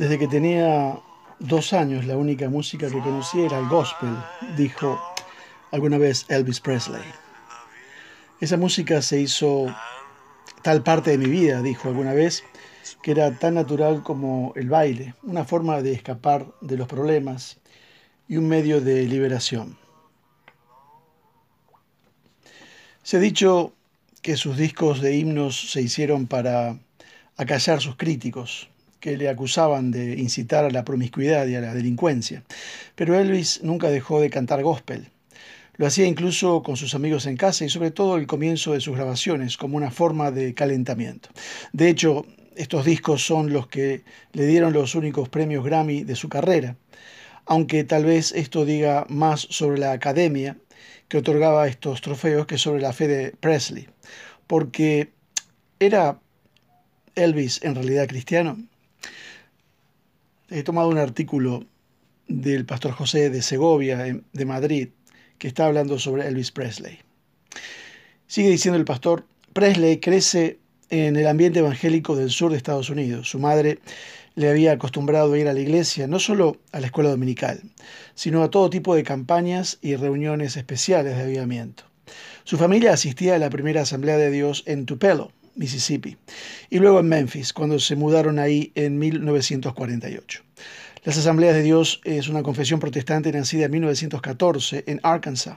Desde que tenía dos años, la única música que conocía era el gospel, dijo alguna vez Elvis Presley. Esa música se hizo tal parte de mi vida, dijo alguna vez, que era tan natural como el baile, una forma de escapar de los problemas y un medio de liberación. Se ha dicho que sus discos de himnos se hicieron para acallar sus críticos, que le acusaban de incitar a la promiscuidad y a la delincuencia. Pero Elvis nunca dejó de cantar gospel. Lo hacía incluso con sus amigos en casa y sobre todo el comienzo de sus grabaciones como una forma de calentamiento. De hecho, estos discos son los que le dieron los únicos premios Grammy de su carrera, aunque tal vez esto diga más sobre la academia que otorgaba estos trofeos que sobre la fe de Presley, porque era Elvis en realidad cristiano. He tomado un artículo del pastor José de Segovia, de Madrid, que está hablando sobre Elvis Presley. Sigue diciendo el pastor, Presley crece en el ambiente evangélico del sur de Estados Unidos. Su madre le había acostumbrado a ir a la iglesia, no solo a la escuela dominical, sino a todo tipo de campañas y reuniones especiales de avivamiento. Su familia asistía a la primera asamblea de Dios en Tupelo, Mississippi, y luego en Memphis, cuando se mudaron ahí en 1948. Las Asambleas de Dios es una confesión protestante nacida en 1914 en Arkansas,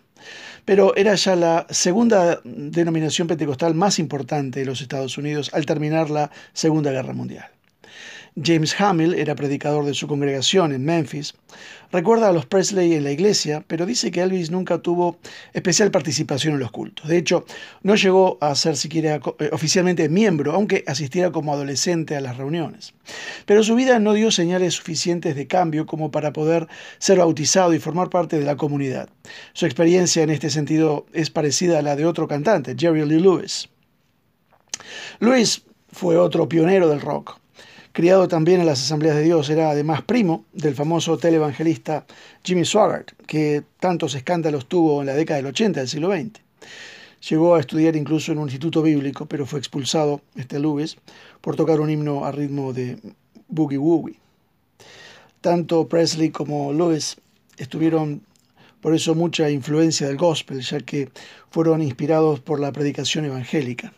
pero era ya la segunda denominación pentecostal más importante de los Estados Unidos al terminar la Segunda Guerra Mundial. James Hamill era predicador de su congregación en Memphis. Recuerda a los Presley en la iglesia, pero dice que Elvis nunca tuvo especial participación en los cultos. De hecho, no llegó a ser siquiera eh, oficialmente miembro, aunque asistiera como adolescente a las reuniones. Pero su vida no dio señales suficientes de cambio como para poder ser bautizado y formar parte de la comunidad. Su experiencia en este sentido es parecida a la de otro cantante, Jerry Lee Lewis. Lewis fue otro pionero del rock. Criado también en las Asambleas de Dios, era además primo del famoso televangelista Jimmy Swaggart, que tantos escándalos tuvo en la década del 80 del siglo XX. Llegó a estudiar incluso en un instituto bíblico, pero fue expulsado, este Lewis, por tocar un himno a ritmo de boogie woogie. Tanto Presley como Lewis estuvieron por eso mucha influencia del gospel, ya que fueron inspirados por la predicación evangélica,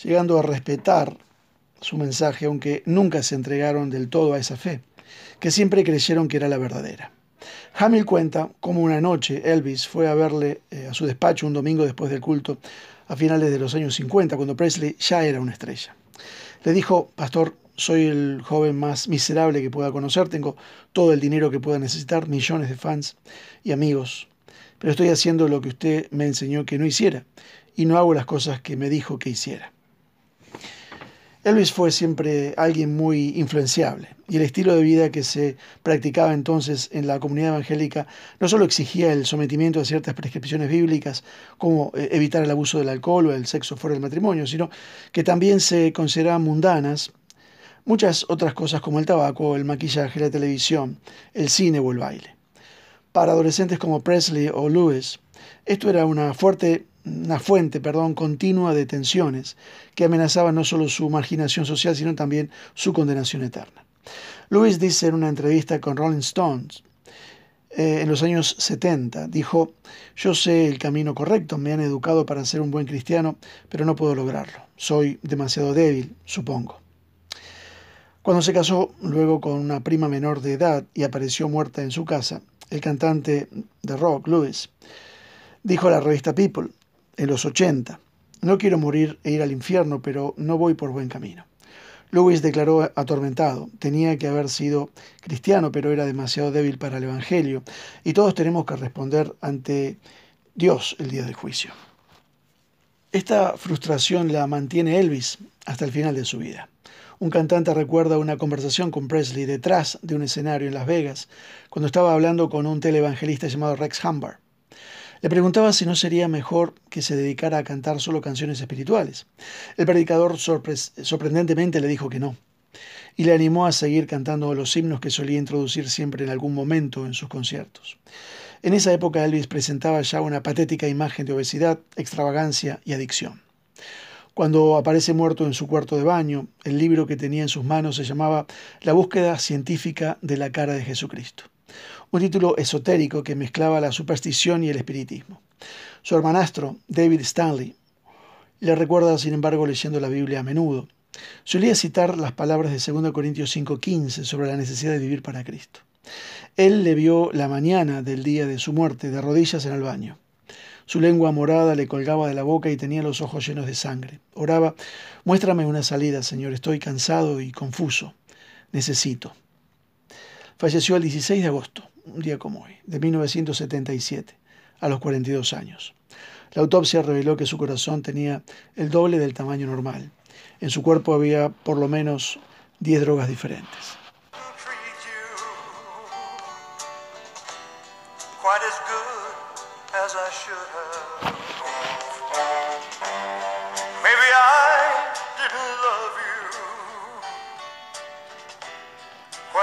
llegando a respetar su mensaje, aunque nunca se entregaron del todo a esa fe, que siempre creyeron que era la verdadera. Hamill cuenta cómo una noche Elvis fue a verle eh, a su despacho un domingo después del culto a finales de los años 50, cuando Presley ya era una estrella. Le dijo, Pastor, soy el joven más miserable que pueda conocer, tengo todo el dinero que pueda necesitar, millones de fans y amigos, pero estoy haciendo lo que usted me enseñó que no hiciera y no hago las cosas que me dijo que hiciera. Elvis fue siempre alguien muy influenciable y el estilo de vida que se practicaba entonces en la comunidad evangélica no solo exigía el sometimiento a ciertas prescripciones bíblicas como eh, evitar el abuso del alcohol o el sexo fuera del matrimonio, sino que también se consideraban mundanas muchas otras cosas como el tabaco, el maquillaje, la televisión, el cine o el baile. Para adolescentes como Presley o Lewis, esto era una fuerte una fuente, perdón, continua de tensiones que amenazaban no solo su marginación social, sino también su condenación eterna. Lewis dice en una entrevista con Rolling Stones, eh, en los años 70, dijo, yo sé el camino correcto, me han educado para ser un buen cristiano, pero no puedo lograrlo. Soy demasiado débil, supongo. Cuando se casó luego con una prima menor de edad y apareció muerta en su casa, el cantante de rock, Lewis, dijo a la revista People, en los 80. No quiero morir e ir al infierno, pero no voy por buen camino. Lewis declaró atormentado. Tenía que haber sido cristiano, pero era demasiado débil para el Evangelio. Y todos tenemos que responder ante Dios el día del juicio. Esta frustración la mantiene Elvis hasta el final de su vida. Un cantante recuerda una conversación con Presley detrás de un escenario en Las Vegas, cuando estaba hablando con un televangelista llamado Rex Humber. Le preguntaba si no sería mejor que se dedicara a cantar solo canciones espirituales. El predicador sorprendentemente le dijo que no, y le animó a seguir cantando los himnos que solía introducir siempre en algún momento en sus conciertos. En esa época Elvis presentaba ya una patética imagen de obesidad, extravagancia y adicción. Cuando aparece muerto en su cuarto de baño, el libro que tenía en sus manos se llamaba La búsqueda científica de la cara de Jesucristo un título esotérico que mezclaba la superstición y el espiritismo. Su hermanastro, David Stanley, le recuerda, sin embargo, leyendo la Biblia a menudo. Solía citar las palabras de 2 Corintios 5:15 sobre la necesidad de vivir para Cristo. Él le vio la mañana del día de su muerte de rodillas en el baño. Su lengua morada le colgaba de la boca y tenía los ojos llenos de sangre. Oraba, muéstrame una salida, Señor, estoy cansado y confuso. Necesito. Falleció el 16 de agosto un día como hoy, de 1977, a los 42 años. La autopsia reveló que su corazón tenía el doble del tamaño normal. En su cuerpo había por lo menos 10 drogas diferentes.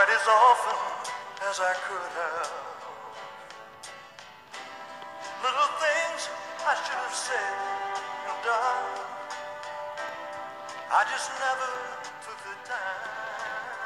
as often as I could have. Little things I should have said and done. I just never took the time.